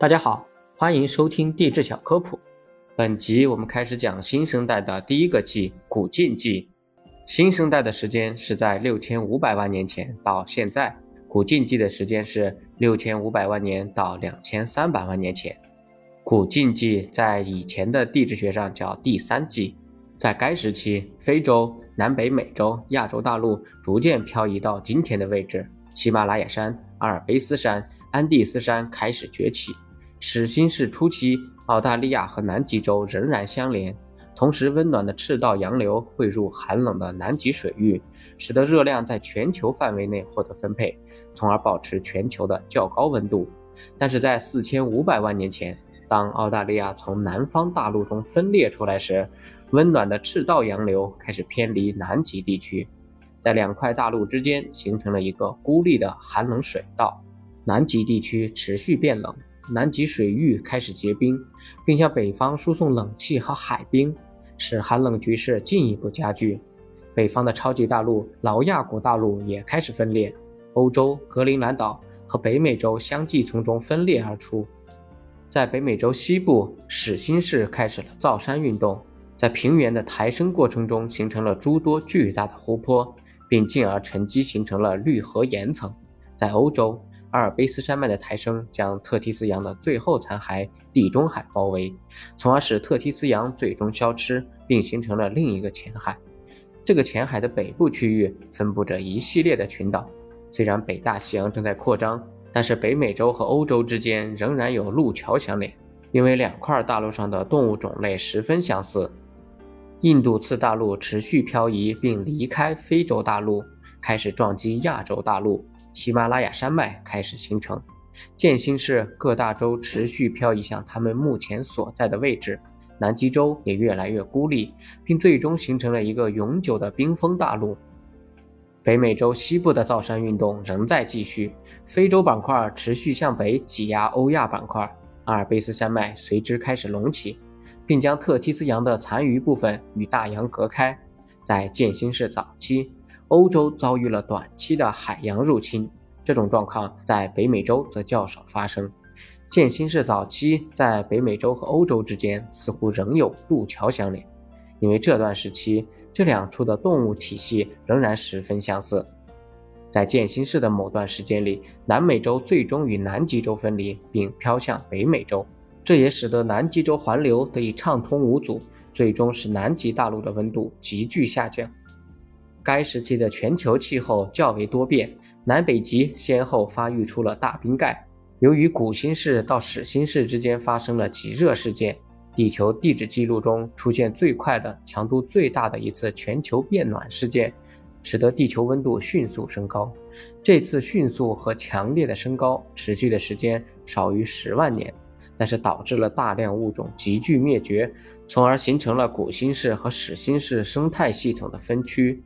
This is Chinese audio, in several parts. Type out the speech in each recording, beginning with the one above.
大家好，欢迎收听地质小科普。本集我们开始讲新生代的第一个纪——古晋纪。新生代的时间是在六千五百万年前到现在，古晋纪的时间是六千五百万年到两千三百万年前。古晋纪在以前的地质学上叫第三纪。在该时期，非洲、南北美洲、亚洲大陆逐渐漂移到今天的位置，喜马拉雅山、阿尔卑斯山、安第斯山开始崛起。始新世初期，澳大利亚和南极洲仍然相连，同时温暖的赤道洋流汇入寒冷的南极水域，使得热量在全球范围内获得分配，从而保持全球的较高温度。但是在四千五百万年前，当澳大利亚从南方大陆中分裂出来时，温暖的赤道洋流开始偏离南极地区，在两块大陆之间形成了一个孤立的寒冷水道，南极地区持续变冷。南极水域开始结冰，并向北方输送冷气和海冰，使寒冷局势进一步加剧。北方的超级大陆劳亚古大陆也开始分裂，欧洲、格陵兰岛和北美洲相继从中分裂而出。在北美洲西部，始新世开始了造山运动，在平原的抬升过程中形成了诸多巨大的湖泊，并进而沉积形成了绿河岩层。在欧洲，阿尔卑斯山脉的抬升将特提斯洋的最后残骸地中海包围，从而使特提斯洋最终消失，并形成了另一个浅海。这个浅海的北部区域分布着一系列的群岛。虽然北大西洋正在扩张，但是北美洲和欧洲之间仍然有路桥相连，因为两块大陆上的动物种类十分相似。印度次大陆持续漂移并离开非洲大陆，开始撞击亚洲大陆。喜马拉雅山脉开始形成，渐新世各大洲持续漂移向他们目前所在的位置，南极洲也越来越孤立，并最终形成了一个永久的冰封大陆。北美洲西部的造山运动仍在继续，非洲板块持续向北挤压欧亚板块，阿尔卑斯山脉随之开始隆起，并将特提斯洋的残余部分与大洋隔开。在渐新世早期。欧洲遭遇了短期的海洋入侵，这种状况在北美洲则较少发生。渐新世早期在北美洲和欧洲之间似乎仍有路桥相连，因为这段时期这两处的动物体系仍然十分相似。在渐新世的某段时间里，南美洲最终与南极洲分离，并飘向北美洲，这也使得南极洲环流得以畅通无阻，最终使南极大陆的温度急剧下降。该时期的全球气候较为多变，南北极先后发育出了大冰盖。由于古新世到始新世之间发生了极热事件，地球地质记录中出现最快的、强度最大的一次全球变暖事件，使得地球温度迅速升高。这次迅速和强烈的升高持续的时间少于十万年，但是导致了大量物种急剧灭绝，从而形成了古新世和始新世生态系统的分区。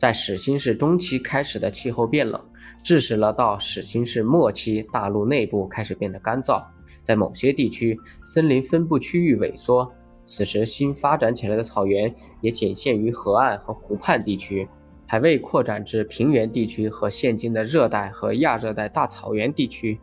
在始新世中期开始的气候变冷，致使了到始新世末期大陆内部开始变得干燥，在某些地区森林分布区域萎缩。此时新发展起来的草原也仅限于河岸和湖畔地区，还未扩展至平原地区和现今的热带和亚热带大草原地区。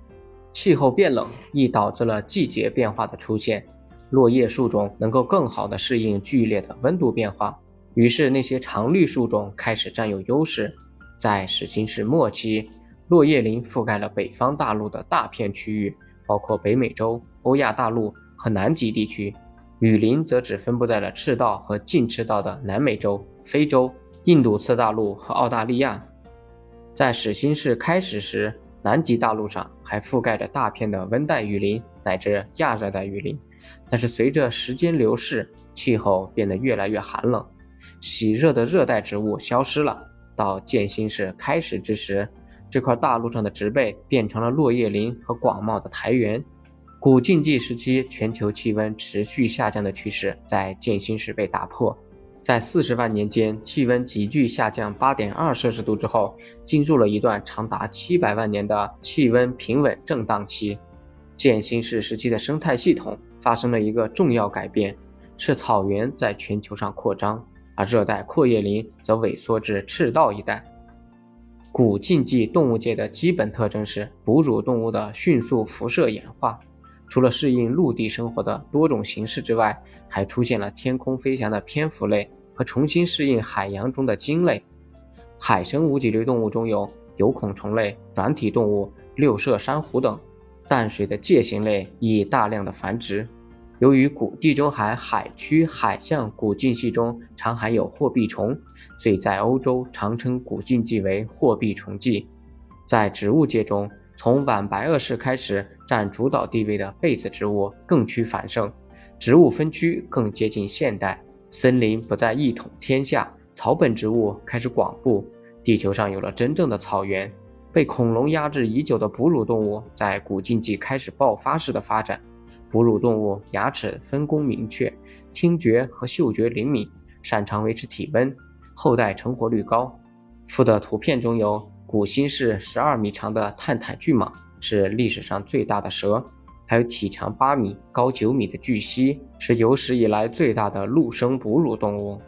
气候变冷亦导致了季节变化的出现，落叶树种能够更好地适应剧烈的温度变化。于是，那些常绿树种开始占有优势。在始新世末期，落叶林覆盖了北方大陆的大片区域，包括北美洲、欧亚大陆和南极地区；雨林则只分布在了赤道和近赤道的南美洲、非洲、印度次大陆和澳大利亚。在始新世开始时，南极大陆上还覆盖着大片的温带雨林乃至亚热带雨林，但是随着时间流逝，气候变得越来越寒冷。喜热的热带植物消失了。到渐新世开始之时，这块大陆上的植被变成了落叶林和广袤的苔原。古近纪时期全球气温持续下降的趋势在渐新世被打破。在四十万年间，气温急剧下降八点二摄氏度之后，进入了一段长达七百万年的气温平稳震荡期。渐新世时期的生态系统发生了一个重要改变，是草原在全球上扩张。而热带阔叶林则萎缩至赤道一带。古近纪动物界的基本特征是哺乳动物的迅速辐射演化。除了适应陆地生活的多种形式之外，还出现了天空飞翔的蝙蝠类和重新适应海洋中的鲸类。海生无脊椎动物中有有孔虫类、软体动物、六色珊瑚等。淡水的介形类已大量的繁殖。由于古地中海海区海象古近系中常含有货币虫，所以在欧洲常称古近纪为货币虫纪。在植物界中，从晚白垩世开始占主导地位的被子植物更趋繁盛，植物分区更接近现代，森林不再一统天下，草本植物开始广布，地球上有了真正的草原。被恐龙压制已久的哺乳动物在古近纪开始爆发式的发展。哺乳动物牙齿分工明确，听觉和嗅觉灵敏，擅长维持体温，后代成活率高。附的图片中有古新世十二米长的探坦巨蟒，是历史上最大的蛇；还有体长八米、高九米的巨蜥，是有史以来最大的陆生哺乳动物。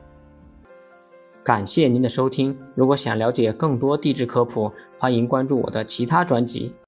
感谢您的收听，如果想了解更多地质科普，欢迎关注我的其他专辑。